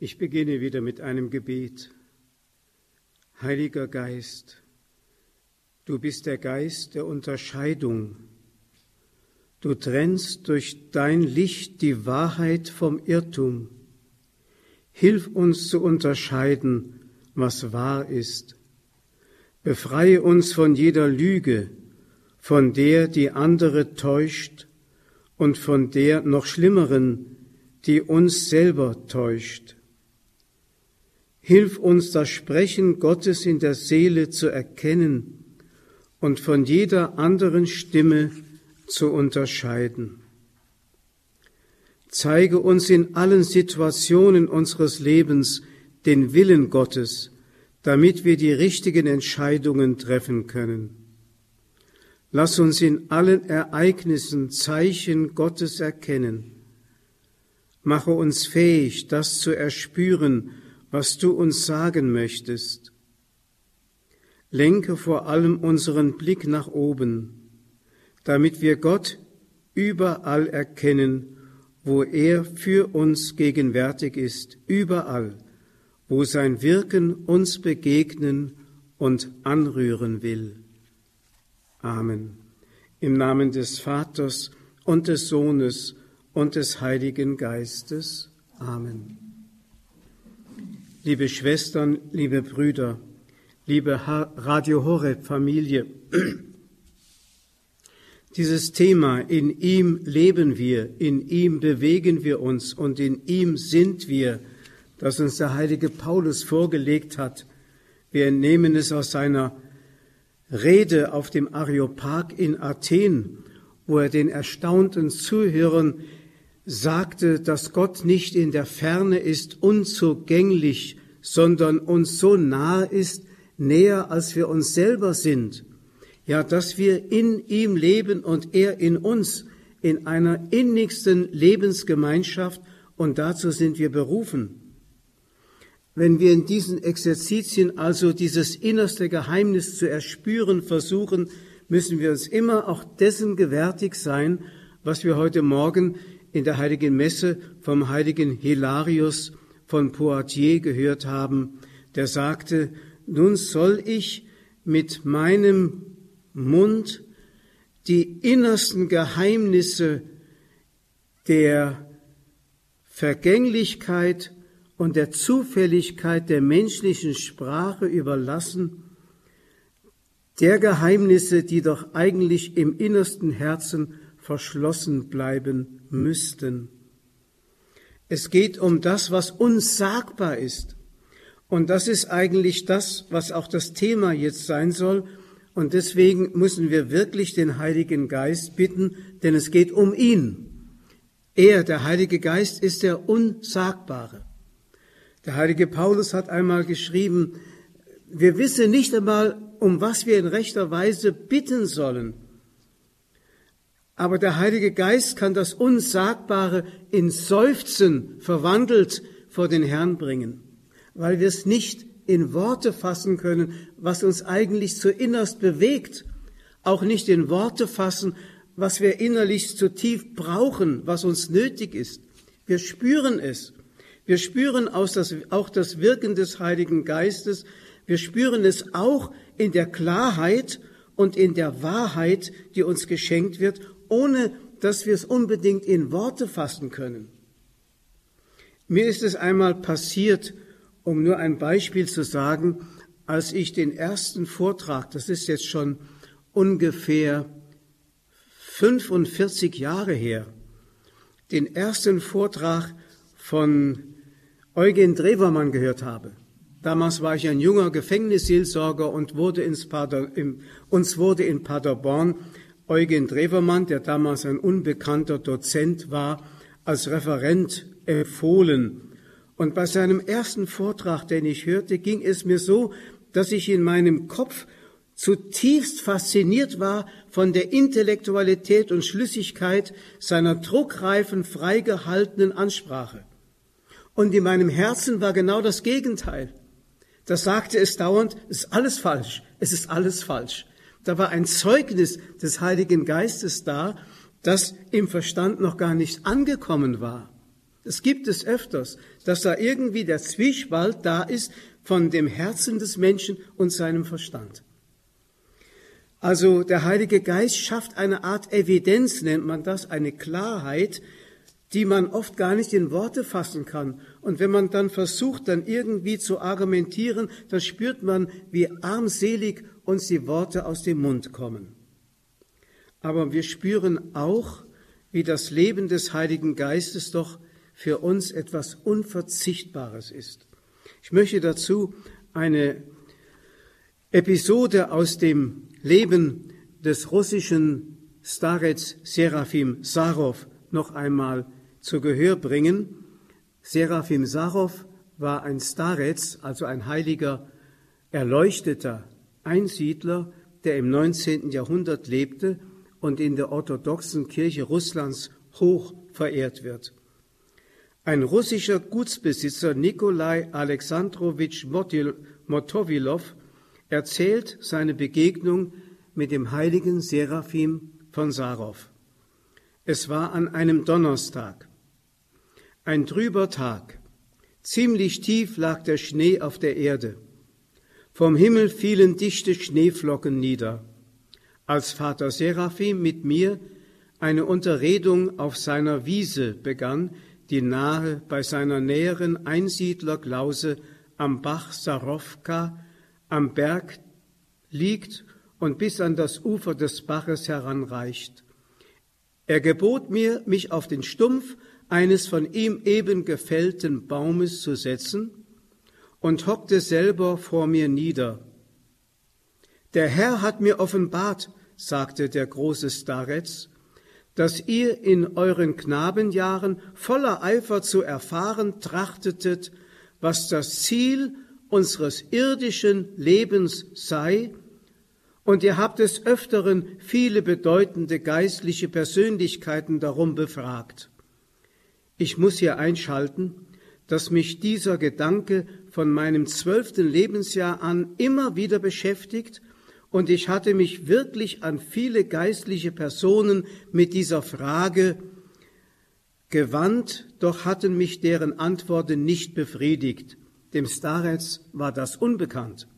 Ich beginne wieder mit einem Gebet. Heiliger Geist, du bist der Geist der Unterscheidung. Du trennst durch dein Licht die Wahrheit vom Irrtum. Hilf uns zu unterscheiden, was wahr ist. Befreie uns von jeder Lüge, von der die andere täuscht und von der noch schlimmeren, die uns selber täuscht. Hilf uns das Sprechen Gottes in der Seele zu erkennen und von jeder anderen Stimme zu unterscheiden. Zeige uns in allen Situationen unseres Lebens den Willen Gottes, damit wir die richtigen Entscheidungen treffen können. Lass uns in allen Ereignissen Zeichen Gottes erkennen. Mache uns fähig, das zu erspüren, was du uns sagen möchtest. Lenke vor allem unseren Blick nach oben, damit wir Gott überall erkennen, wo er für uns gegenwärtig ist, überall, wo sein Wirken uns begegnen und anrühren will. Amen. Im Namen des Vaters und des Sohnes und des Heiligen Geistes. Amen. Liebe Schwestern, liebe Brüder, liebe Radio Horeb Familie, dieses Thema, in ihm leben wir, in ihm bewegen wir uns und in ihm sind wir, das uns der heilige Paulus vorgelegt hat. Wir entnehmen es aus seiner Rede auf dem Areopag in Athen, wo er den erstaunten Zuhörern sagte, dass Gott nicht in der Ferne ist, unzugänglich, sondern uns so nahe ist, näher als wir uns selber sind. Ja, dass wir in ihm leben und er in uns, in einer innigsten Lebensgemeinschaft, und dazu sind wir berufen. Wenn wir in diesen Exerzitien also dieses innerste Geheimnis zu erspüren versuchen, müssen wir uns immer auch dessen gewärtig sein, was wir heute Morgen in der heiligen Messe vom heiligen Hilarius von Poitiers gehört haben, der sagte, nun soll ich mit meinem Mund die innersten Geheimnisse der Vergänglichkeit und der Zufälligkeit der menschlichen Sprache überlassen, der Geheimnisse, die doch eigentlich im innersten Herzen verschlossen bleiben müssten. Es geht um das, was unsagbar ist. Und das ist eigentlich das, was auch das Thema jetzt sein soll. Und deswegen müssen wir wirklich den Heiligen Geist bitten, denn es geht um ihn. Er, der Heilige Geist, ist der Unsagbare. Der heilige Paulus hat einmal geschrieben, wir wissen nicht einmal, um was wir in rechter Weise bitten sollen. Aber der Heilige Geist kann das Unsagbare in Seufzen verwandelt vor den Herrn bringen, weil wir es nicht in Worte fassen können, was uns eigentlich zu innerst bewegt, auch nicht in Worte fassen, was wir innerlich zu tief brauchen, was uns nötig ist. Wir spüren es wir spüren auch das Wirken des Heiligen Geistes. Wir spüren es auch in der Klarheit und in der Wahrheit, die uns geschenkt wird, ohne dass wir es unbedingt in Worte fassen können. Mir ist es einmal passiert, um nur ein Beispiel zu sagen, als ich den ersten Vortrag, das ist jetzt schon ungefähr 45 Jahre her, den ersten Vortrag von Eugen Drewermann gehört habe. Damals war ich ein junger Gefängnisseelsorger und wurde ins Pader, uns wurde in Paderborn Eugen Drewermann, der damals ein unbekannter Dozent war, als Referent empfohlen. Und bei seinem ersten Vortrag, den ich hörte, ging es mir so, dass ich in meinem Kopf zutiefst fasziniert war von der Intellektualität und Schlüssigkeit seiner druckreifen, freigehaltenen Ansprache. Und in meinem Herzen war genau das Gegenteil. Da sagte es dauernd, es ist alles falsch, es ist alles falsch. Da war ein Zeugnis des Heiligen Geistes da, das im Verstand noch gar nicht angekommen war. Es gibt es öfters, dass da irgendwie der Zwiespalt da ist von dem Herzen des Menschen und seinem Verstand. Also der Heilige Geist schafft eine Art Evidenz, nennt man das, eine Klarheit, die man oft gar nicht in Worte fassen kann. Und wenn man dann versucht, dann irgendwie zu argumentieren, dann spürt man, wie armselig uns die Worte aus dem Mund kommen. Aber wir spüren auch, wie das Leben des Heiligen Geistes doch für uns etwas Unverzichtbares ist. Ich möchte dazu eine Episode aus dem Leben des russischen Starets Serafim Sarov noch einmal zu Gehör bringen. Serafim Sarov war ein Starets, also ein heiliger, erleuchteter Einsiedler, der im 19. Jahrhundert lebte und in der orthodoxen Kirche Russlands hoch verehrt wird. Ein russischer Gutsbesitzer Nikolai Alexandrowitsch Motowilow erzählt seine Begegnung mit dem heiligen Seraphim von Sarov. Es war an einem Donnerstag. Ein trüber Tag. Ziemlich tief lag der Schnee auf der Erde. Vom Himmel fielen dichte Schneeflocken nieder. Als Vater Seraphim mit mir eine Unterredung auf seiner Wiese begann, die nahe bei seiner näheren Einsiedlerklause am Bach Sarowka am Berg liegt und bis an das Ufer des Baches heranreicht. Er gebot mir, mich auf den Stumpf eines von ihm eben gefällten Baumes zu setzen und hockte selber vor mir nieder. Der Herr hat mir offenbart, sagte der große Starets, dass ihr in euren Knabenjahren voller Eifer zu erfahren trachtetet, was das Ziel unseres irdischen Lebens sei, und ihr habt des Öfteren viele bedeutende geistliche Persönlichkeiten darum befragt. Ich muss hier einschalten, dass mich dieser Gedanke von meinem zwölften Lebensjahr an immer wieder beschäftigt und ich hatte mich wirklich an viele geistliche Personen mit dieser Frage gewandt, doch hatten mich deren Antworten nicht befriedigt. Dem Starets war das unbekannt.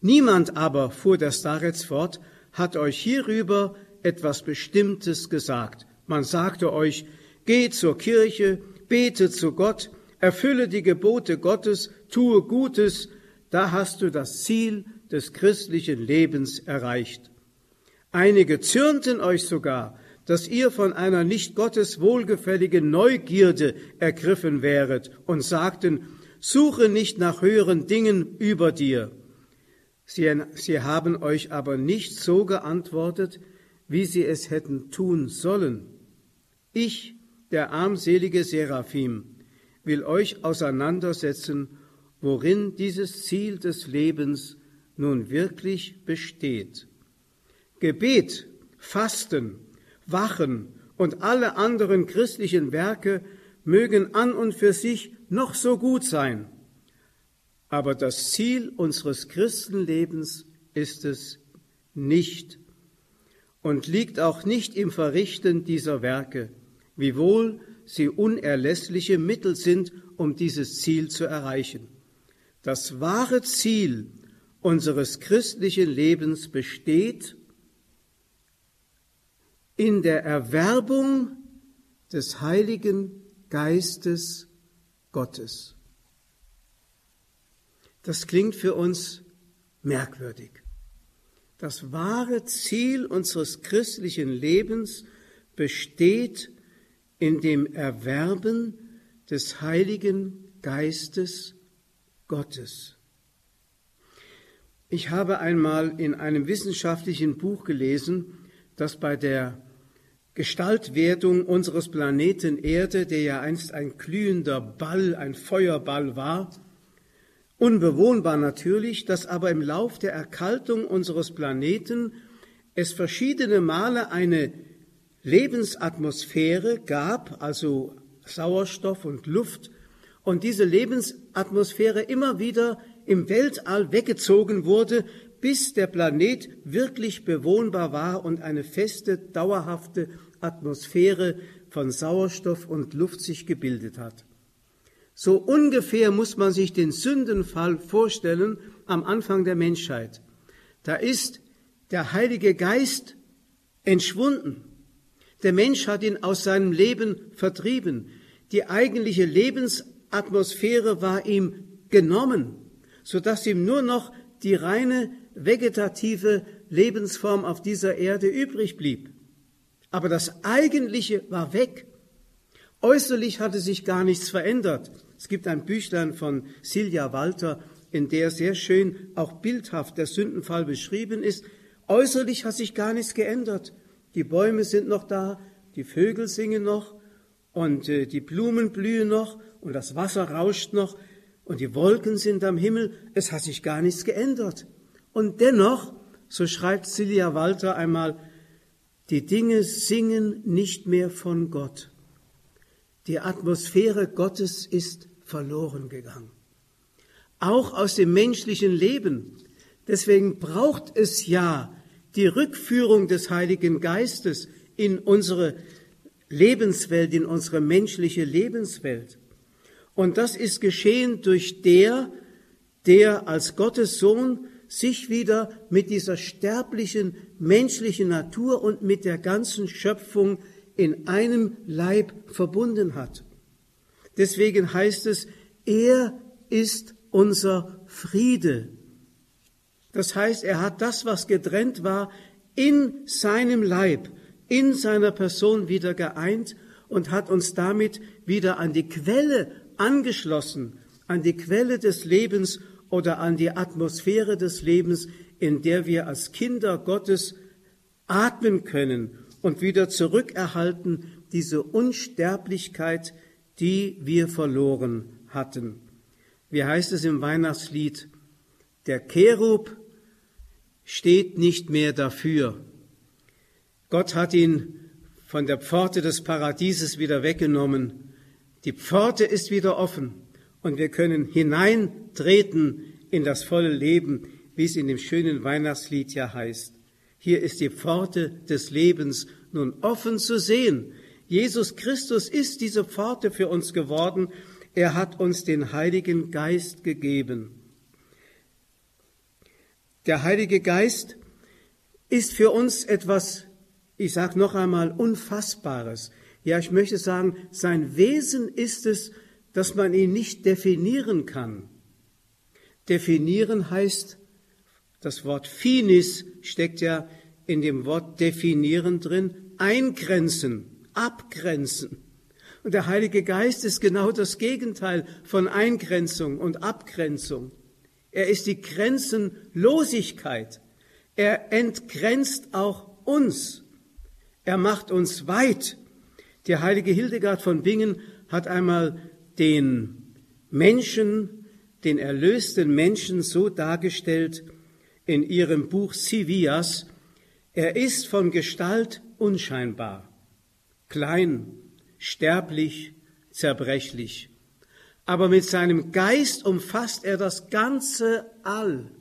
Niemand aber, fuhr der Starets fort, hat euch hierüber etwas Bestimmtes gesagt. Man sagte euch, geht zur Kirche, bete zu Gott, erfülle die Gebote Gottes, tue Gutes, da hast du das Ziel des christlichen Lebens erreicht. Einige zürnten euch sogar, dass ihr von einer nicht Gottes wohlgefälligen Neugierde ergriffen wäret und sagten, suche nicht nach höheren Dingen über dir. Sie, sie haben euch aber nicht so geantwortet, wie sie es hätten tun sollen. Ich, der armselige Seraphim, will euch auseinandersetzen, worin dieses Ziel des Lebens nun wirklich besteht. Gebet, Fasten, Wachen und alle anderen christlichen Werke mögen an und für sich noch so gut sein, aber das Ziel unseres Christenlebens ist es nicht und liegt auch nicht im Verrichten dieser Werke, wiewohl sie unerlässliche Mittel sind, um dieses Ziel zu erreichen. Das wahre Ziel unseres christlichen Lebens besteht in der Erwerbung des Heiligen Geistes Gottes. Das klingt für uns merkwürdig. Das wahre Ziel unseres christlichen Lebens besteht in dem Erwerben des Heiligen Geistes Gottes. Ich habe einmal in einem wissenschaftlichen Buch gelesen, dass bei der Gestaltwerdung unseres Planeten Erde, der ja einst ein glühender Ball, ein Feuerball war, unbewohnbar natürlich, dass aber im Lauf der Erkaltung unseres Planeten es verschiedene Male eine Lebensatmosphäre gab, also Sauerstoff und Luft, und diese Lebensatmosphäre immer wieder im Weltall weggezogen wurde, bis der Planet wirklich bewohnbar war und eine feste, dauerhafte Atmosphäre von Sauerstoff und Luft sich gebildet hat. So ungefähr muss man sich den Sündenfall vorstellen am Anfang der Menschheit. Da ist der Heilige Geist entschwunden. Der Mensch hat ihn aus seinem Leben vertrieben. Die eigentliche Lebensatmosphäre war ihm genommen, sodass ihm nur noch die reine vegetative Lebensform auf dieser Erde übrig blieb. Aber das Eigentliche war weg. Äußerlich hatte sich gar nichts verändert. Es gibt ein Büchlein von Silja Walter, in der sehr schön auch bildhaft der Sündenfall beschrieben ist. Äußerlich hat sich gar nichts geändert. Die Bäume sind noch da, die Vögel singen noch und äh, die Blumen blühen noch und das Wasser rauscht noch und die Wolken sind am Himmel. Es hat sich gar nichts geändert. Und dennoch, so schreibt Silja Walter einmal, die Dinge singen nicht mehr von Gott. Die Atmosphäre Gottes ist verloren gegangen. Auch aus dem menschlichen Leben. Deswegen braucht es ja die Rückführung des Heiligen Geistes in unsere Lebenswelt, in unsere menschliche Lebenswelt. Und das ist geschehen durch der, der als Gottes Sohn sich wieder mit dieser sterblichen menschlichen Natur und mit der ganzen Schöpfung in einem Leib verbunden hat. Deswegen heißt es, er ist unser Friede. Das heißt, er hat das, was getrennt war, in seinem Leib, in seiner Person wieder geeint und hat uns damit wieder an die Quelle angeschlossen, an die Quelle des Lebens oder an die Atmosphäre des Lebens, in der wir als Kinder Gottes atmen können und wieder zurückerhalten diese Unsterblichkeit, die wir verloren hatten. Wie heißt es im Weihnachtslied? Der Cherub steht nicht mehr dafür. Gott hat ihn von der Pforte des Paradieses wieder weggenommen. Die Pforte ist wieder offen und wir können hineintreten in das volle Leben, wie es in dem schönen Weihnachtslied ja heißt. Hier ist die Pforte des Lebens nun offen zu sehen. Jesus Christus ist diese Pforte für uns geworden. Er hat uns den Heiligen Geist gegeben. Der Heilige Geist ist für uns etwas, ich sage noch einmal, Unfassbares. Ja, ich möchte sagen, sein Wesen ist es, dass man ihn nicht definieren kann. Definieren heißt, das Wort finis steckt ja in dem Wort definieren drin, eingrenzen, abgrenzen. Und der Heilige Geist ist genau das Gegenteil von Eingrenzung und Abgrenzung. Er ist die Grenzenlosigkeit. Er entgrenzt auch uns. Er macht uns weit. Der heilige Hildegard von Bingen hat einmal den Menschen, den erlösten Menschen so dargestellt in ihrem Buch Sivias, er ist von Gestalt unscheinbar, klein, sterblich, zerbrechlich, aber mit seinem Geist umfasst er das ganze All.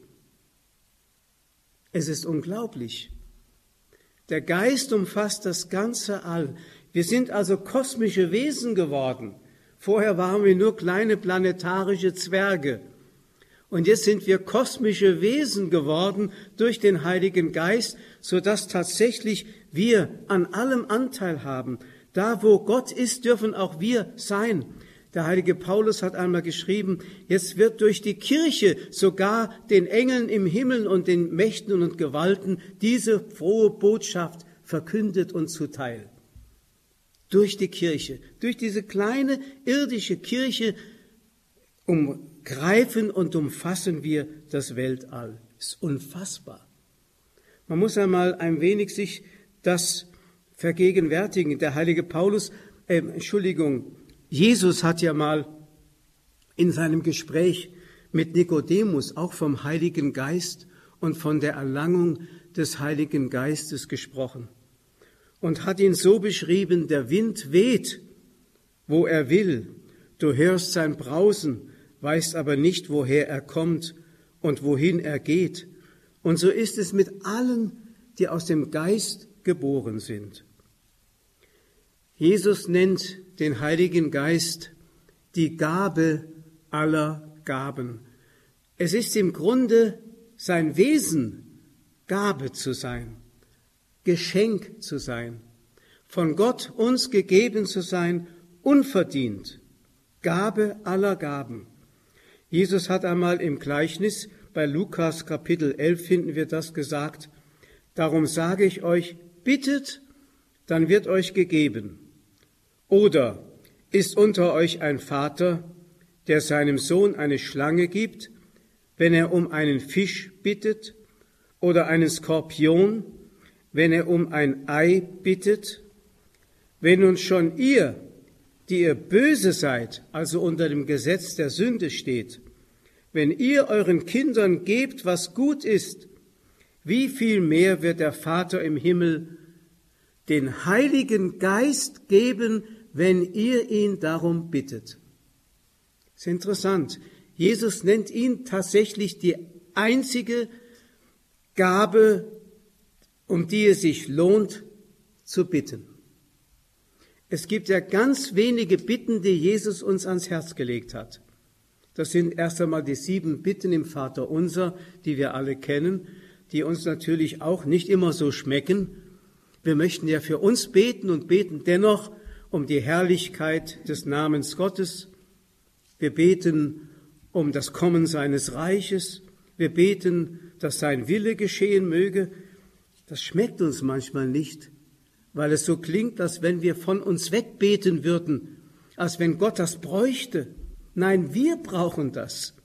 Es ist unglaublich. Der Geist umfasst das ganze All. Wir sind also kosmische Wesen geworden. Vorher waren wir nur kleine planetarische Zwerge. Und jetzt sind wir kosmische Wesen geworden durch den Heiligen Geist, so dass tatsächlich wir an allem Anteil haben. Da, wo Gott ist, dürfen auch wir sein. Der heilige Paulus hat einmal geschrieben, jetzt wird durch die Kirche sogar den Engeln im Himmel und den Mächten und Gewalten diese frohe Botschaft verkündet und zuteil durch die Kirche, durch diese kleine irdische Kirche umgreifen und umfassen wir das Weltall. Ist unfassbar. Man muss einmal ein wenig sich das vergegenwärtigen. Der heilige Paulus, äh, Entschuldigung, Jesus hat ja mal in seinem Gespräch mit Nikodemus auch vom Heiligen Geist und von der Erlangung des Heiligen Geistes gesprochen und hat ihn so beschrieben, der Wind weht, wo er will, du hörst sein Brausen, weißt aber nicht, woher er kommt und wohin er geht. Und so ist es mit allen, die aus dem Geist geboren sind. Jesus nennt den Heiligen Geist die Gabe aller Gaben. Es ist im Grunde sein Wesen, Gabe zu sein, Geschenk zu sein, von Gott uns gegeben zu sein, unverdient, Gabe aller Gaben. Jesus hat einmal im Gleichnis bei Lukas Kapitel 11 finden wir das gesagt, darum sage ich euch, bittet, dann wird euch gegeben. Oder ist unter euch ein Vater, der seinem Sohn eine Schlange gibt, wenn er um einen Fisch bittet, oder einen Skorpion, wenn er um ein Ei bittet? Wenn nun schon ihr, die ihr böse seid, also unter dem Gesetz der Sünde steht, wenn ihr euren Kindern gebt, was gut ist, wie viel mehr wird der Vater im Himmel den Heiligen Geist geben, wenn ihr ihn darum bittet. Das ist interessant. Jesus nennt ihn tatsächlich die einzige Gabe, um die es sich lohnt zu bitten. Es gibt ja ganz wenige Bitten, die Jesus uns ans Herz gelegt hat. Das sind erst einmal die sieben Bitten im Vater unser, die wir alle kennen, die uns natürlich auch nicht immer so schmecken. Wir möchten ja für uns beten und beten dennoch um die Herrlichkeit des Namens Gottes. Wir beten um das Kommen seines Reiches. Wir beten, dass sein Wille geschehen möge. Das schmeckt uns manchmal nicht, weil es so klingt, als wenn wir von uns wegbeten würden, als wenn Gott das bräuchte. Nein, wir brauchen das.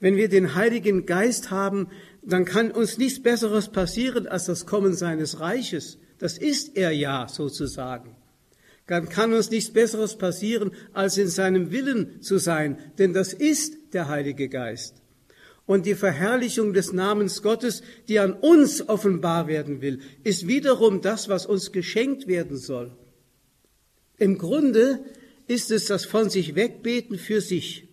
Wenn wir den Heiligen Geist haben, dann kann uns nichts Besseres passieren als das Kommen seines Reiches. Das ist er ja sozusagen. Dann kann uns nichts Besseres passieren, als in seinem Willen zu sein, denn das ist der Heilige Geist. Und die Verherrlichung des Namens Gottes, die an uns offenbar werden will, ist wiederum das, was uns geschenkt werden soll. Im Grunde ist es das von sich wegbeten für sich.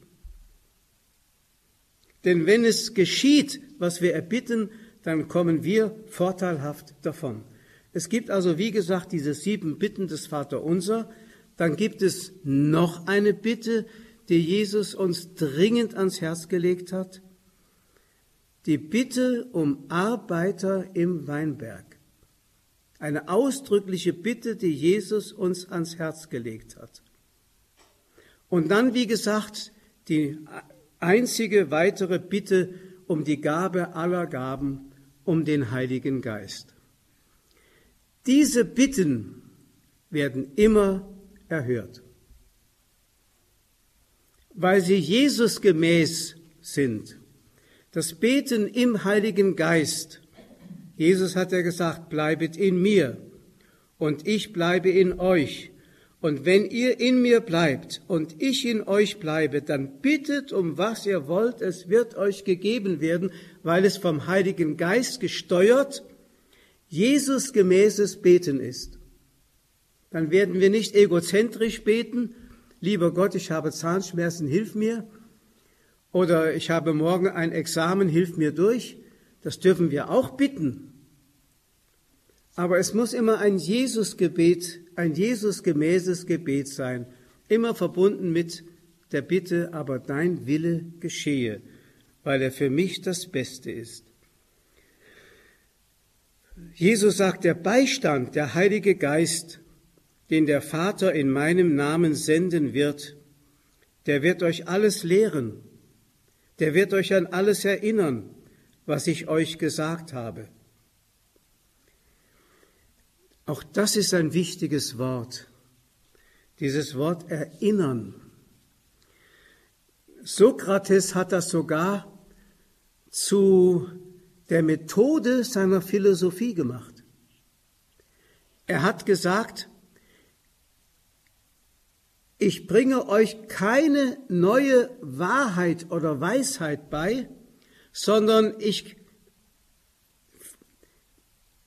Denn wenn es geschieht, was wir erbitten, dann kommen wir vorteilhaft davon. Es gibt also, wie gesagt, diese sieben Bitten des Vaterunser. Dann gibt es noch eine Bitte, die Jesus uns dringend ans Herz gelegt hat. Die Bitte um Arbeiter im Weinberg. Eine ausdrückliche Bitte, die Jesus uns ans Herz gelegt hat. Und dann, wie gesagt, die einzige weitere Bitte um die Gabe aller Gaben, um den Heiligen Geist. Diese Bitten werden immer erhört, weil sie Jesus gemäß sind. Das Beten im Heiligen Geist. Jesus hat ja gesagt, bleibet in mir und ich bleibe in euch. Und wenn ihr in mir bleibt und ich in euch bleibe, dann bittet um was ihr wollt, es wird euch gegeben werden, weil es vom Heiligen Geist gesteuert, Jesus gemäßes Beten ist. Dann werden wir nicht egozentrisch beten, lieber Gott, ich habe Zahnschmerzen, hilf mir, oder ich habe morgen ein Examen, hilf mir durch. Das dürfen wir auch bitten. Aber es muss immer ein Jesus-Gebet ein Jesusgemäßes Gebet sein, immer verbunden mit der Bitte, aber dein Wille geschehe, weil er für mich das Beste ist. Jesus sagt, der Beistand, der Heilige Geist, den der Vater in meinem Namen senden wird, der wird euch alles lehren, der wird euch an alles erinnern, was ich euch gesagt habe. Auch das ist ein wichtiges Wort. Dieses Wort erinnern. Sokrates hat das sogar zu der Methode seiner Philosophie gemacht. Er hat gesagt, ich bringe euch keine neue Wahrheit oder Weisheit bei, sondern ich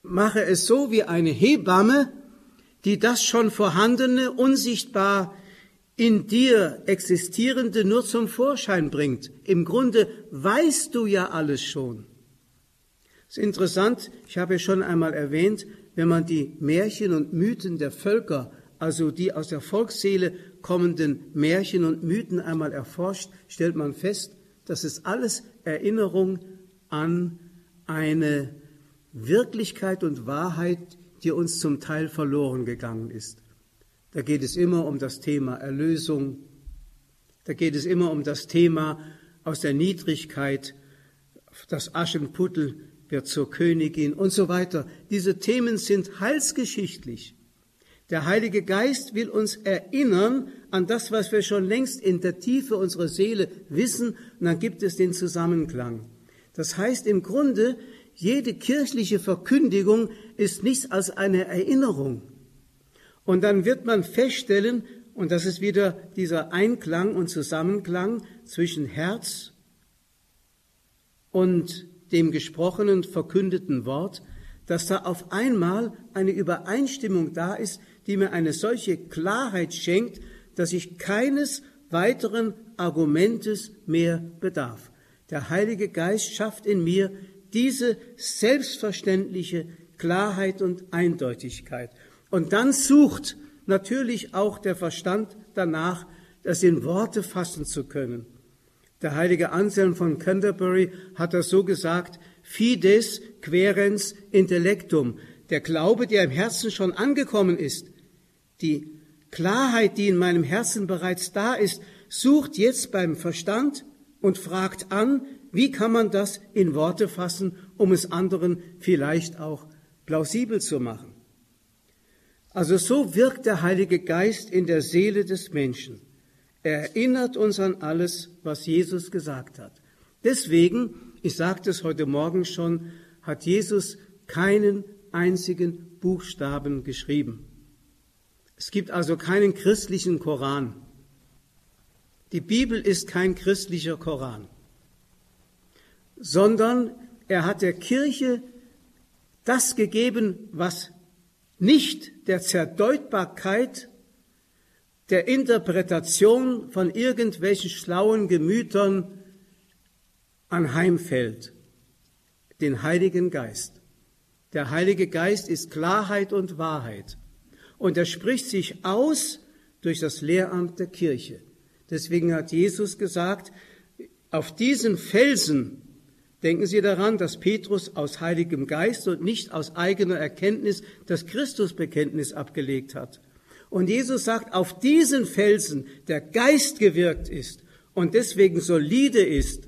mache es so wie eine Hebamme, die das schon vorhandene, unsichtbar in dir existierende nur zum Vorschein bringt. Im Grunde weißt du ja alles schon. Es ist interessant, ich habe schon einmal erwähnt, wenn man die Märchen und Mythen der Völker, also die aus der Volksseele kommenden Märchen und Mythen einmal erforscht, stellt man fest, dass es alles Erinnerung an eine Wirklichkeit und Wahrheit, die uns zum Teil verloren gegangen ist. Da geht es immer um das Thema Erlösung, da geht es immer um das Thema aus der Niedrigkeit, das Aschenputtel wird zur Königin und so weiter. Diese Themen sind heilsgeschichtlich. Der Heilige Geist will uns erinnern an das, was wir schon längst in der Tiefe unserer Seele wissen, und dann gibt es den Zusammenklang. Das heißt im Grunde, jede kirchliche Verkündigung ist nichts als eine Erinnerung. Und dann wird man feststellen, und das ist wieder dieser Einklang und Zusammenklang zwischen Herz und dem gesprochenen, verkündeten Wort, dass da auf einmal eine Übereinstimmung da ist, die mir eine solche Klarheit schenkt, dass ich keines weiteren Argumentes mehr bedarf. Der Heilige Geist schafft in mir diese selbstverständliche Klarheit und Eindeutigkeit. Und dann sucht natürlich auch der Verstand danach, das in Worte fassen zu können. Der heilige Anselm von Canterbury hat das so gesagt, Fides querens intellectum, der Glaube, der im Herzen schon angekommen ist, die Klarheit, die in meinem Herzen bereits da ist, sucht jetzt beim Verstand und fragt an, wie kann man das in Worte fassen, um es anderen vielleicht auch plausibel zu machen. Also so wirkt der Heilige Geist in der Seele des Menschen. Er erinnert uns an alles, was Jesus gesagt hat. Deswegen, ich sagte es heute Morgen schon, hat Jesus keinen einzigen Buchstaben geschrieben. Es gibt also keinen christlichen Koran. Die Bibel ist kein christlicher Koran, sondern er hat der Kirche das gegeben, was nicht der Zerdeutbarkeit der Interpretation von irgendwelchen schlauen Gemütern anheimfällt, den Heiligen Geist. Der Heilige Geist ist Klarheit und Wahrheit und er spricht sich aus durch das Lehramt der Kirche. Deswegen hat Jesus gesagt, auf diesen Felsen, denken Sie daran, dass Petrus aus Heiligem Geist und nicht aus eigener Erkenntnis das Christusbekenntnis abgelegt hat. Und Jesus sagt, auf diesen Felsen, der Geist gewirkt ist und deswegen solide ist,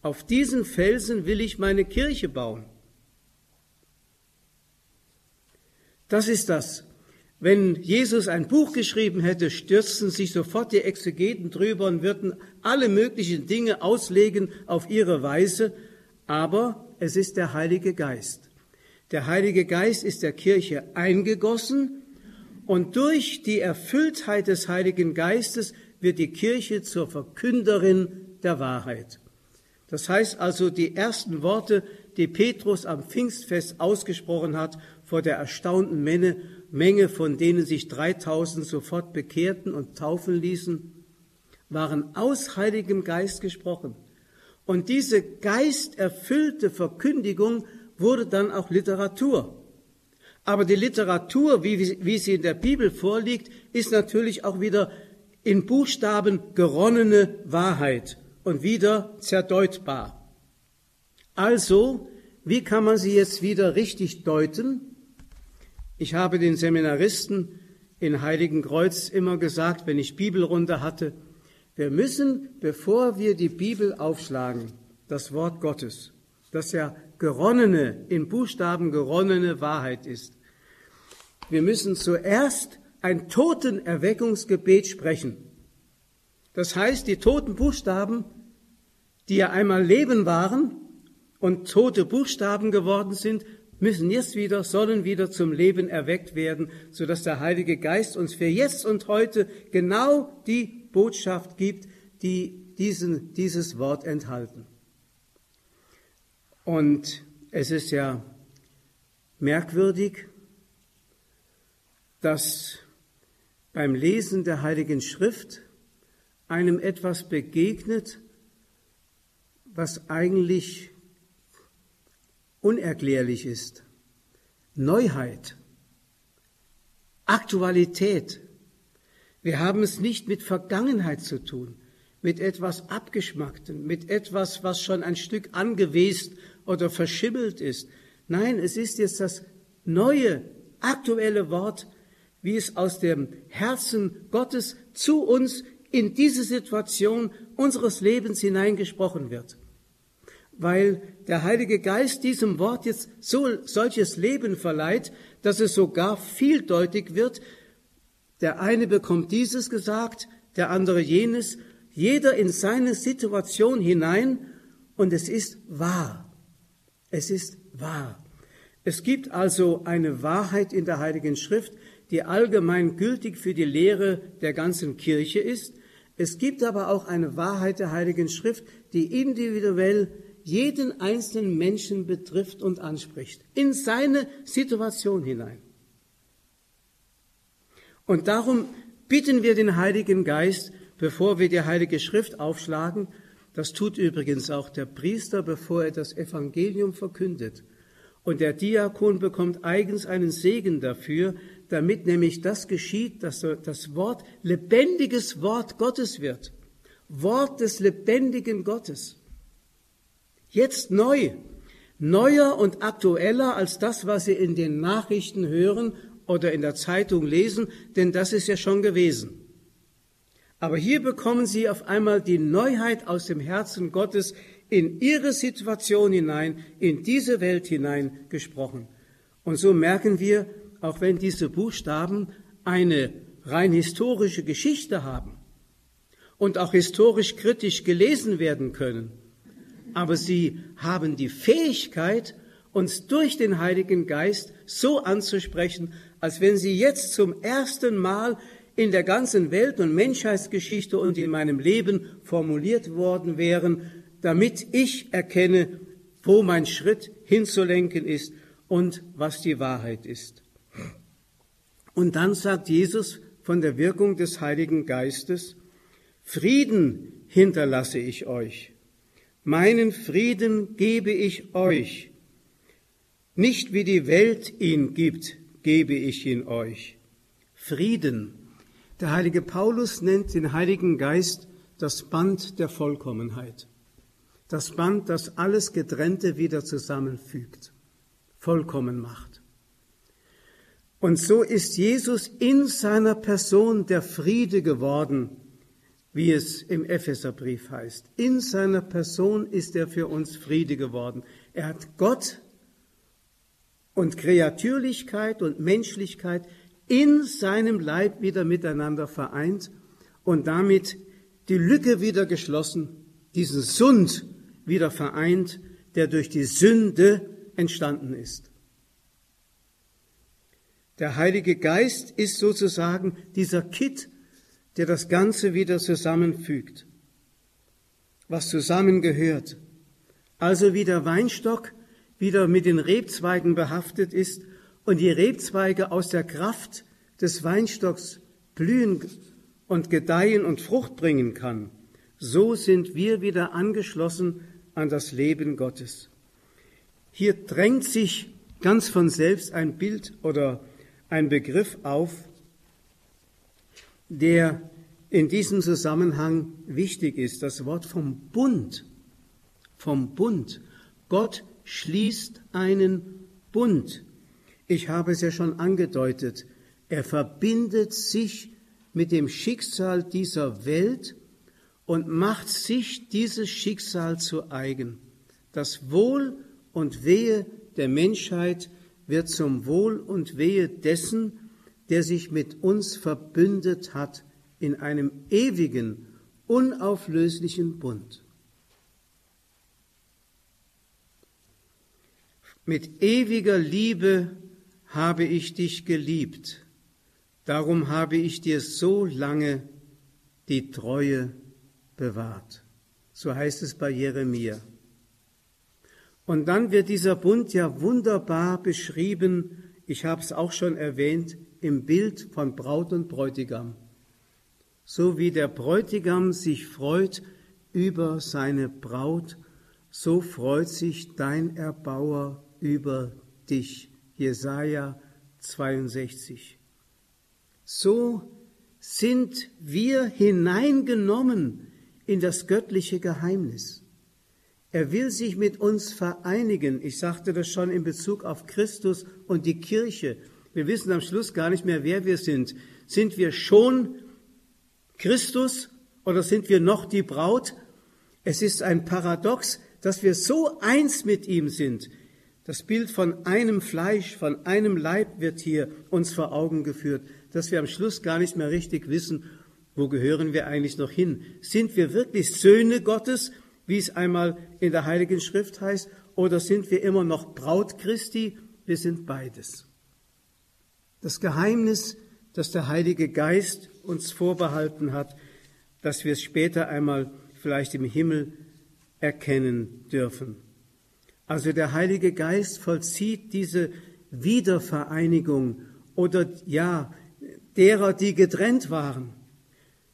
auf diesen Felsen will ich meine Kirche bauen. Das ist das. Wenn Jesus ein Buch geschrieben hätte, stürzten sich sofort die Exegeten drüber und würden alle möglichen Dinge auslegen auf ihre Weise, aber es ist der Heilige Geist. Der Heilige Geist ist der Kirche eingegossen und durch die Erfülltheit des Heiligen Geistes wird die Kirche zur Verkünderin der Wahrheit. Das heißt also, die ersten Worte, die Petrus am Pfingstfest ausgesprochen hat vor der erstaunten Menge, Menge von denen sich 3000 sofort bekehrten und taufen ließen, waren aus Heiligem Geist gesprochen. Und diese geisterfüllte Verkündigung wurde dann auch Literatur. Aber die Literatur, wie, wie sie in der Bibel vorliegt, ist natürlich auch wieder in Buchstaben geronnene Wahrheit und wieder zerdeutbar. Also, wie kann man sie jetzt wieder richtig deuten? Ich habe den Seminaristen in Heiligen Kreuz immer gesagt, wenn ich Bibelrunde hatte, wir müssen, bevor wir die Bibel aufschlagen, das Wort Gottes, das ja geronnene, in Buchstaben geronnene Wahrheit ist. Wir müssen zuerst ein Totenerweckungsgebet sprechen. Das heißt, die toten Buchstaben, die ja einmal Leben waren und tote Buchstaben geworden sind, müssen jetzt wieder, sollen wieder zum Leben erweckt werden, sodass der Heilige Geist uns für jetzt und heute genau die Botschaft gibt, die diesen, dieses Wort enthalten. Und es ist ja merkwürdig, dass beim Lesen der Heiligen Schrift einem etwas begegnet, was eigentlich unerklärlich ist. Neuheit. Aktualität. Wir haben es nicht mit Vergangenheit zu tun, mit etwas Abgeschmacktem, mit etwas, was schon ein Stück angewest oder verschimmelt ist. Nein, es ist jetzt das neue, aktuelle Wort, wie es aus dem Herzen Gottes zu uns in diese Situation unseres Lebens hineingesprochen wird. Weil der Heilige Geist diesem Wort jetzt so, solches Leben verleiht, dass es sogar vieldeutig wird. Der eine bekommt dieses gesagt, der andere jenes, jeder in seine Situation hinein und es ist wahr. Es ist wahr. Es gibt also eine Wahrheit in der Heiligen Schrift, die allgemein gültig für die Lehre der ganzen Kirche ist. Es gibt aber auch eine Wahrheit der Heiligen Schrift, die individuell jeden einzelnen Menschen betrifft und anspricht, in seine Situation hinein. Und darum bitten wir den Heiligen Geist, bevor wir die Heilige Schrift aufschlagen, das tut übrigens auch der Priester, bevor er das Evangelium verkündet. Und der Diakon bekommt eigens einen Segen dafür, damit nämlich das geschieht, dass das Wort lebendiges Wort Gottes wird. Wort des lebendigen Gottes. Jetzt neu, neuer und aktueller als das, was Sie in den Nachrichten hören oder in der Zeitung lesen, denn das ist ja schon gewesen. Aber hier bekommen Sie auf einmal die Neuheit aus dem Herzen Gottes in Ihre Situation hinein, in diese Welt hinein gesprochen. Und so merken wir, auch wenn diese Buchstaben eine rein historische Geschichte haben und auch historisch kritisch gelesen werden können, aber sie haben die Fähigkeit, uns durch den Heiligen Geist so anzusprechen, als wenn sie jetzt zum ersten Mal in der ganzen Welt- und Menschheitsgeschichte und in meinem Leben formuliert worden wären, damit ich erkenne, wo mein Schritt hinzulenken ist und was die Wahrheit ist. Und dann sagt Jesus von der Wirkung des Heiligen Geistes, Frieden hinterlasse ich euch. Meinen Frieden gebe ich euch. Nicht wie die Welt ihn gibt, gebe ich ihn euch. Frieden. Der heilige Paulus nennt den Heiligen Geist das Band der Vollkommenheit. Das Band, das alles Getrennte wieder zusammenfügt, vollkommen macht. Und so ist Jesus in seiner Person der Friede geworden, wie es im Epheserbrief heißt. In seiner Person ist er für uns Friede geworden. Er hat Gott und Kreatürlichkeit und Menschlichkeit in seinem Leib wieder miteinander vereint und damit die Lücke wieder geschlossen, diesen Sund wieder vereint, der durch die Sünde entstanden ist. Der Heilige Geist ist sozusagen dieser Kitt, der das Ganze wieder zusammenfügt, was zusammengehört. Also wie der Weinstock wieder mit den Rebzweigen behaftet ist und die Rebzweige aus der Kraft des Weinstocks blühen und gedeihen und Frucht bringen kann, so sind wir wieder angeschlossen an das Leben Gottes. Hier drängt sich ganz von selbst ein Bild oder ein Begriff auf, der in diesem Zusammenhang wichtig ist, das Wort vom Bund. Vom Bund. Gott schließt einen Bund. Ich habe es ja schon angedeutet. Er verbindet sich mit dem Schicksal dieser Welt und macht sich dieses Schicksal zu eigen. Das Wohl und Wehe der Menschheit wird zum Wohl und Wehe dessen, der sich mit uns verbündet hat in einem ewigen, unauflöslichen Bund. Mit ewiger Liebe habe ich dich geliebt, darum habe ich dir so lange die Treue bewahrt. So heißt es bei Jeremia. Und dann wird dieser Bund ja wunderbar beschrieben, ich habe es auch schon erwähnt, im Bild von Braut und Bräutigam. So wie der Bräutigam sich freut über seine Braut, so freut sich dein Erbauer über dich. Jesaja 62. so sind wir hineingenommen in das göttliche Geheimnis. Er will sich mit uns vereinigen. Ich sagte das schon in Bezug auf Christus und die Kirche. Wir wissen am Schluss gar nicht mehr, wer wir sind. Sind wir schon Christus oder sind wir noch die Braut? Es ist ein Paradox, dass wir so eins mit ihm sind. Das Bild von einem Fleisch, von einem Leib wird hier uns vor Augen geführt, dass wir am Schluss gar nicht mehr richtig wissen, wo gehören wir eigentlich noch hin? Sind wir wirklich Söhne Gottes wie es einmal in der Heiligen Schrift heißt, oder sind wir immer noch Braut Christi? Wir sind beides. Das Geheimnis, das der Heilige Geist uns vorbehalten hat, dass wir es später einmal vielleicht im Himmel erkennen dürfen. Also der Heilige Geist vollzieht diese Wiedervereinigung oder ja, derer, die getrennt waren.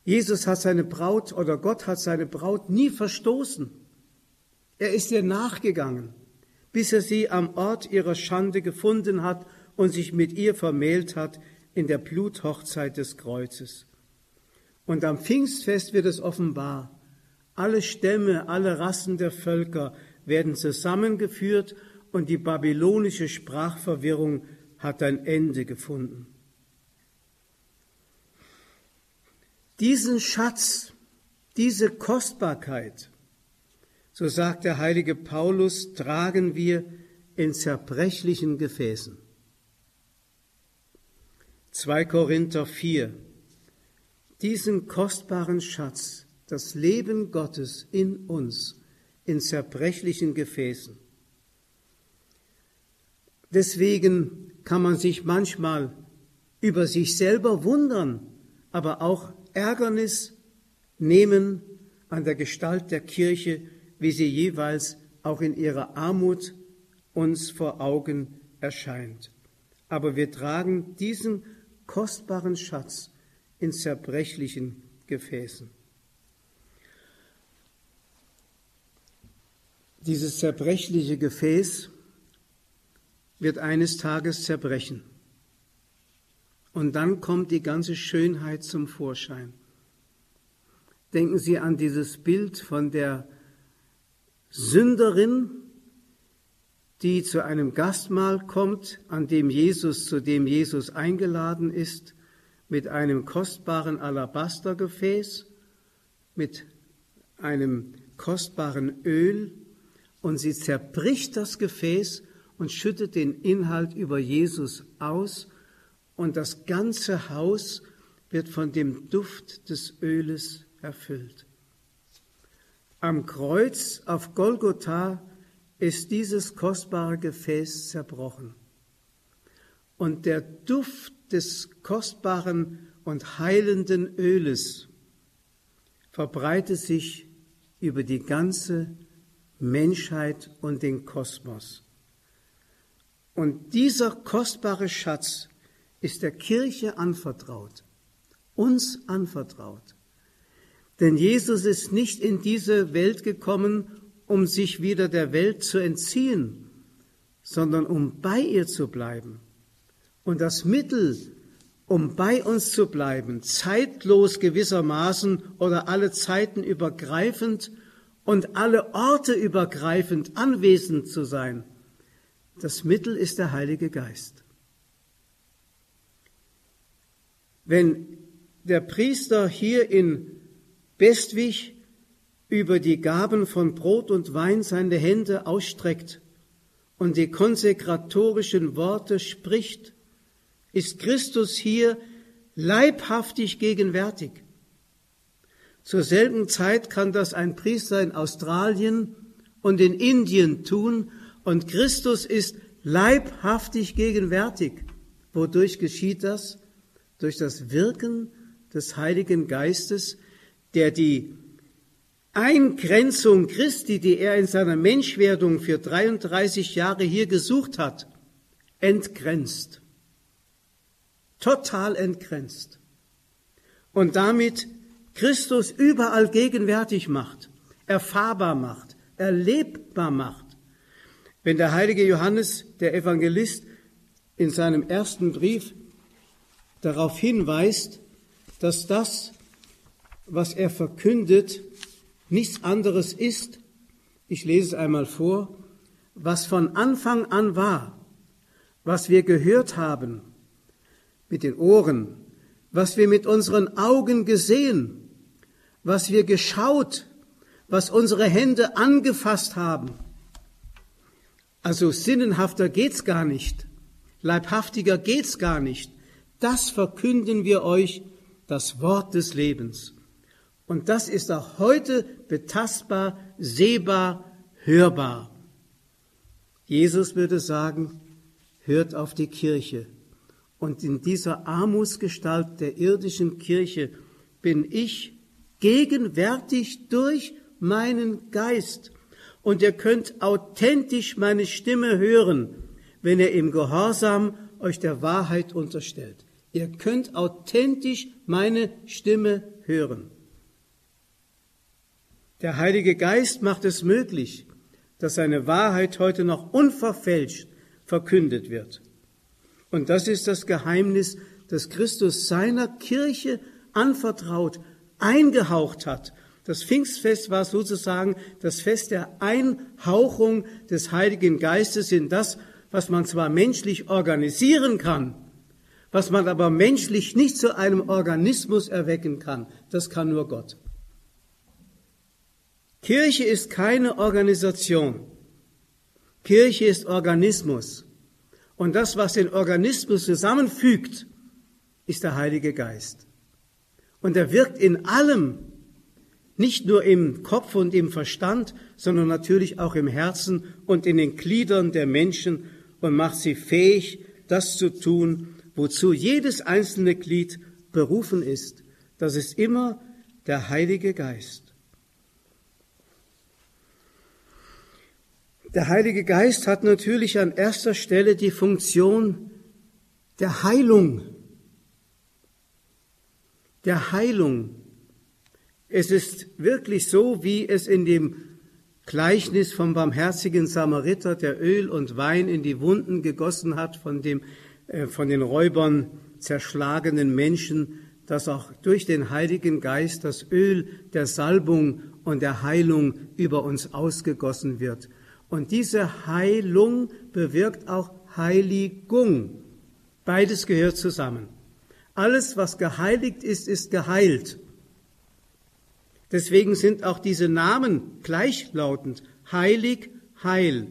Jesus hat seine Braut oder Gott hat seine Braut nie verstoßen. Er ist ihr nachgegangen, bis er sie am Ort ihrer Schande gefunden hat und sich mit ihr vermählt hat in der Bluthochzeit des Kreuzes. Und am Pfingstfest wird es offenbar. Alle Stämme, alle Rassen der Völker werden zusammengeführt und die babylonische Sprachverwirrung hat ein Ende gefunden. Diesen Schatz, diese Kostbarkeit, so sagt der heilige Paulus, tragen wir in zerbrechlichen Gefäßen. 2 Korinther 4. Diesen kostbaren Schatz, das Leben Gottes in uns, in zerbrechlichen Gefäßen. Deswegen kann man sich manchmal über sich selber wundern, aber auch Ärgernis nehmen an der Gestalt der Kirche, wie sie jeweils auch in ihrer Armut uns vor Augen erscheint. Aber wir tragen diesen kostbaren Schatz in zerbrechlichen Gefäßen. Dieses zerbrechliche Gefäß wird eines Tages zerbrechen. Und dann kommt die ganze Schönheit zum Vorschein. Denken Sie an dieses Bild von der Sünderin, die zu einem Gastmahl kommt, an dem Jesus, zu dem Jesus eingeladen ist, mit einem kostbaren Alabastergefäß, mit einem kostbaren Öl, und sie zerbricht das Gefäß und schüttet den Inhalt über Jesus aus und das ganze Haus wird von dem Duft des Öles erfüllt. Am Kreuz auf Golgotha ist dieses kostbare Gefäß zerbrochen. Und der Duft des kostbaren und heilenden Öles verbreitet sich über die ganze Menschheit und den Kosmos. Und dieser kostbare Schatz ist der Kirche anvertraut, uns anvertraut. Denn Jesus ist nicht in diese Welt gekommen, um sich wieder der Welt zu entziehen, sondern um bei ihr zu bleiben. Und das Mittel, um bei uns zu bleiben, zeitlos gewissermaßen oder alle Zeiten übergreifend und alle Orte übergreifend anwesend zu sein, das Mittel ist der Heilige Geist. Wenn der Priester hier in Bestwig über die Gaben von Brot und Wein seine Hände ausstreckt und die konsekratorischen Worte spricht, ist Christus hier leibhaftig gegenwärtig. Zur selben Zeit kann das ein Priester in Australien und in Indien tun und Christus ist leibhaftig gegenwärtig. Wodurch geschieht das? durch das Wirken des Heiligen Geistes, der die Eingrenzung Christi, die er in seiner Menschwerdung für 33 Jahre hier gesucht hat, entgrenzt. Total entgrenzt. Und damit Christus überall gegenwärtig macht, erfahrbar macht, erlebbar macht. Wenn der heilige Johannes, der Evangelist, in seinem ersten Brief darauf hinweist, dass das, was er verkündet, nichts anderes ist, ich lese es einmal vor, was von Anfang an war, was wir gehört haben mit den Ohren, was wir mit unseren Augen gesehen, was wir geschaut, was unsere Hände angefasst haben. Also sinnenhafter geht's gar nicht, leibhaftiger geht's gar nicht. Das verkünden wir euch, das Wort des Lebens. Und das ist auch heute betastbar, sehbar, hörbar. Jesus würde sagen, hört auf die Kirche. Und in dieser Armutsgestalt der irdischen Kirche bin ich gegenwärtig durch meinen Geist. Und ihr könnt authentisch meine Stimme hören, wenn ihr im Gehorsam euch der Wahrheit unterstellt. Ihr könnt authentisch meine Stimme hören. Der Heilige Geist macht es möglich, dass seine Wahrheit heute noch unverfälscht verkündet wird. Und das ist das Geheimnis, das Christus seiner Kirche anvertraut, eingehaucht hat. Das Pfingstfest war sozusagen das Fest der Einhauchung des Heiligen Geistes in das, was man zwar menschlich organisieren kann, was man aber menschlich nicht zu einem Organismus erwecken kann. Das kann nur Gott. Kirche ist keine Organisation. Kirche ist Organismus. Und das, was den Organismus zusammenfügt, ist der Heilige Geist. Und er wirkt in allem, nicht nur im Kopf und im Verstand, sondern natürlich auch im Herzen und in den Gliedern der Menschen und macht sie fähig, das zu tun, wozu jedes einzelne Glied berufen ist. Das ist immer der Heilige Geist. Der Heilige Geist hat natürlich an erster Stelle die Funktion der Heilung. Der Heilung. Es ist wirklich so, wie es in dem Gleichnis vom barmherzigen Samariter, der Öl und Wein in die Wunden gegossen hat, von dem äh, von den Räubern zerschlagenen Menschen, dass auch durch den Heiligen Geist das Öl der Salbung und der Heilung über uns ausgegossen wird. Und diese Heilung bewirkt auch Heiligung. Beides gehört zusammen. Alles, was geheiligt ist, ist geheilt. Deswegen sind auch diese Namen gleichlautend. Heilig, Heil.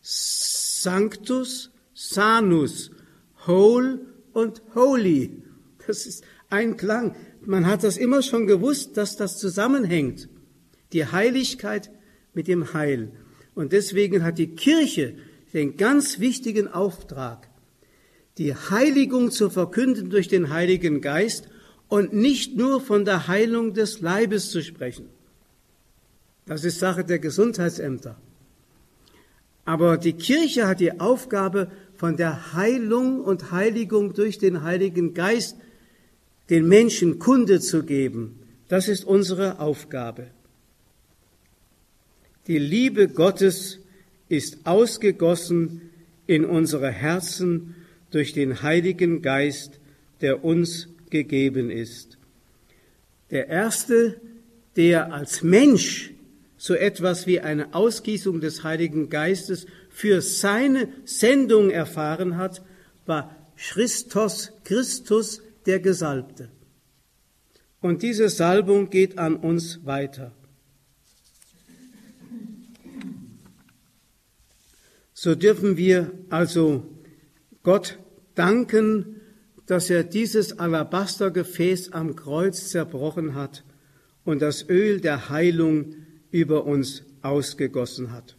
Sanctus, Sanus. Whole und Holy. Das ist ein Klang. Man hat das immer schon gewusst, dass das zusammenhängt. Die Heiligkeit mit dem Heil. Und deswegen hat die Kirche den ganz wichtigen Auftrag, die Heiligung zu verkünden durch den Heiligen Geist und nicht nur von der Heilung des Leibes zu sprechen. Das ist Sache der Gesundheitsämter. Aber die Kirche hat die Aufgabe, von der Heilung und Heiligung durch den Heiligen Geist den Menschen Kunde zu geben. Das ist unsere Aufgabe. Die Liebe Gottes ist ausgegossen in unsere Herzen durch den Heiligen Geist, der uns gegeben ist. Der erste, der als Mensch so etwas wie eine Ausgießung des Heiligen Geistes für seine Sendung erfahren hat, war Christus, Christus der Gesalbte. Und diese Salbung geht an uns weiter. So dürfen wir also Gott danken, dass er dieses Alabastergefäß am Kreuz zerbrochen hat und das Öl der Heilung über uns ausgegossen hat.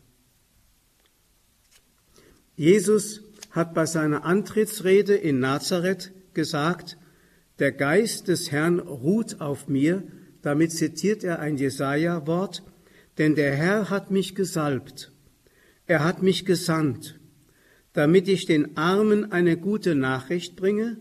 Jesus hat bei seiner Antrittsrede in Nazareth gesagt, der Geist des Herrn ruht auf mir, damit zitiert er ein Jesaja-Wort, denn der Herr hat mich gesalbt, er hat mich gesandt, damit ich den Armen eine gute Nachricht bringe,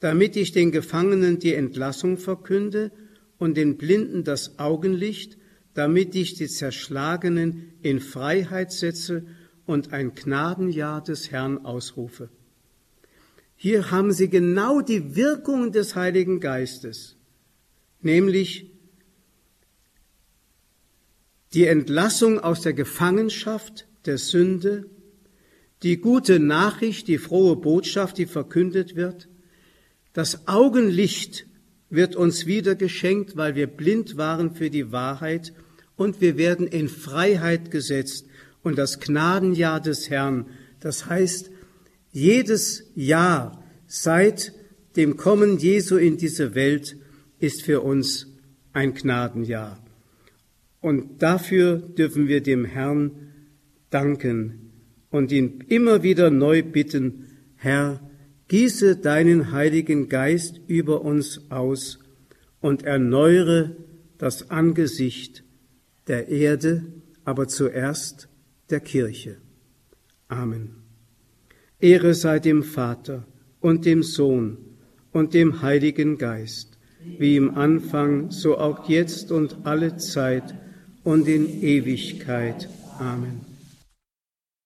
damit ich den Gefangenen die Entlassung verkünde und den Blinden das Augenlicht, damit ich die Zerschlagenen in Freiheit setze und ein Gnadenjahr des Herrn ausrufe. Hier haben Sie genau die Wirkung des Heiligen Geistes, nämlich die Entlassung aus der Gefangenschaft der Sünde, die gute Nachricht, die frohe Botschaft, die verkündet wird, das Augenlicht wird uns wieder geschenkt, weil wir blind waren für die Wahrheit und wir werden in Freiheit gesetzt und das Gnadenjahr des Herrn, das heißt, jedes Jahr seit dem Kommen Jesu in diese Welt ist für uns ein Gnadenjahr. Und dafür dürfen wir dem Herrn danken und ihn immer wieder neu bitten, Herr, gieße deinen Heiligen Geist über uns aus und erneuere das Angesicht der Erde, aber zuerst der Kirche. Amen. Ehre sei dem Vater und dem Sohn und dem Heiligen Geist, wie im Anfang, so auch jetzt und alle Zeit, und in Ewigkeit. Amen.